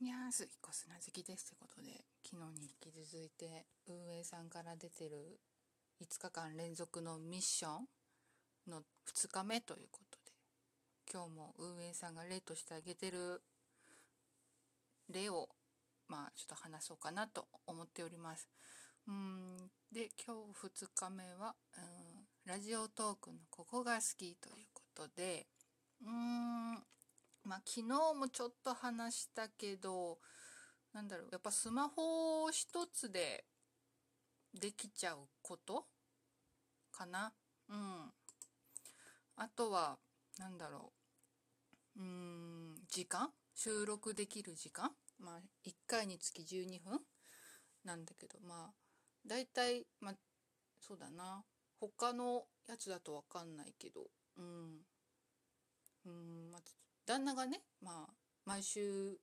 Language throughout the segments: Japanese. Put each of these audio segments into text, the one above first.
いやー、すぎこすな好きですってことで、昨日に引き続いて、運営さんから出てる5日間連続のミッションの2日目ということで、今日も運営さんが例としてあげてる例を、まあ、ちょっと話そうかなと思っております。うんで、今日2日目は、うん、ラジオトークのここが好きということで、うーん、まあ昨日もちょっと話したけど、なんだろう、やっぱスマホ一つでできちゃうこと？かな？うん。あとは、なんだろう。うん、時間？収録できる時間？まあ、1回につき12分？なんだけど、まあ、大体、まあ、そうだな。他のやつだとわかんないけど、うん。うん、まあ、旦那がね、まあ、毎週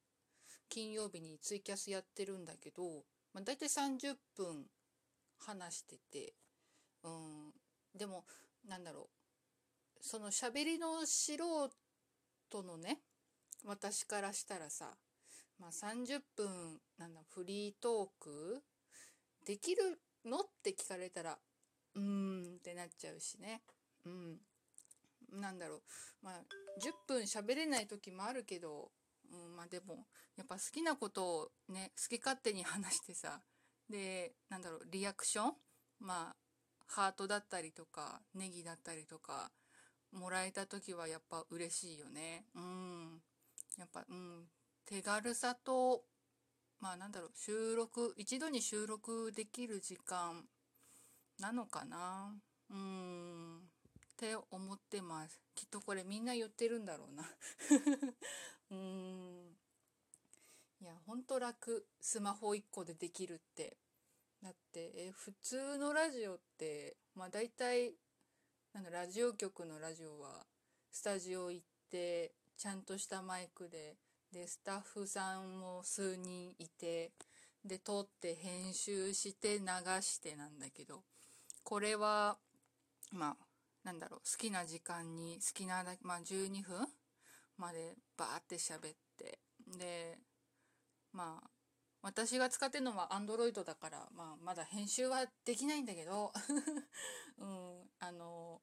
金曜日にツイキャスやってるんだけど、まあ、大体30分話してて、うん、でも、なんだろう、その喋りの素人のね、私からしたらさ、まあ、30分、なんだ、フリートークできるの？って聞かれたら、うーんってなっちゃうしね。うん。なんだろう。まあ、10分喋れない時もあるけど、うん、まあでも、やっぱ好きなことをね、好き勝手に話してさ、で、なんだろう、リアクションまあ、ハートだったりとか、ネギだったりとか、もらえた時はやっぱ嬉しいよね。うん。やっぱ、うん。手軽さと、まあなんだろう、収録、一度に収録できる時間なのかな。うん。って思ってます。きっとこれみんな言ってるんだろうな。うーん。いや、ほんと楽。スマホ1個でできるって。だって、え、普通のラジオって、まあ大体、なんだ、ラジオ局のラジオは、スタジオ行って、ちゃんとしたマイクで、で、スタッフさんも数人いて、で、撮って編集して流してなんだけど、これは、まあ、なんだろう、好きな時間に、好きなだけ、まあ12分までバーって喋って、で、まあ、私が使ってるのは Android だから、まあ、まだ編集はできないんだけど、うん、あの、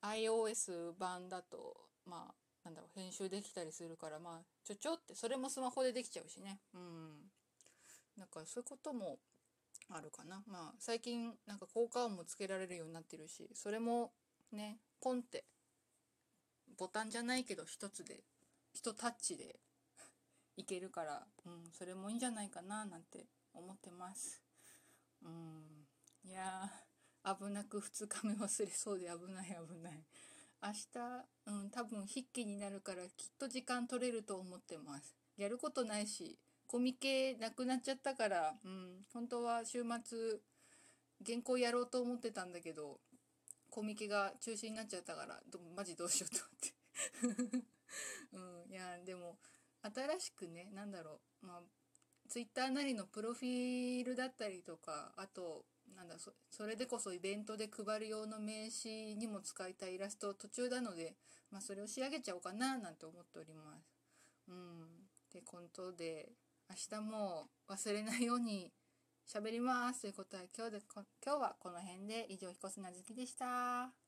iOS 版だと、まあ、なんだろう、編集できたりするから、まあ、ちょちょって、それもスマホでできちゃうしね。うん。なんかそういうこともあるかな。まあ最近なんか効果音もつけられるようになってるし、それもね、ポンってボタンじゃないけど一つで、一タッチでいけるから、うん、それもいいんじゃないかななんて思ってます。うん、いや危なく2日目忘れそうで危ない危ない。明日、うん、多分筆記になるからきっと時間取れると思ってます。やることないし、コミケなくなっちゃったから、うん、本当は週末、原稿やろうと思ってたんだけど、コミケが中止になっちゃったから、どマジどうしようと思って。うん、いや、でも、新しくね、なんだろう、まあ、ツイッターなりのプロフィールだったりとか、あと、なんだそそれでこそイベントで配る用の名刺にも使いたいイラスト途中なので、まあ、それを仕上げちゃおうかななんて思っております。うん。で、ことで、明日も忘れないように喋りますということで今日で今日はこの辺で以上彦砂月でした。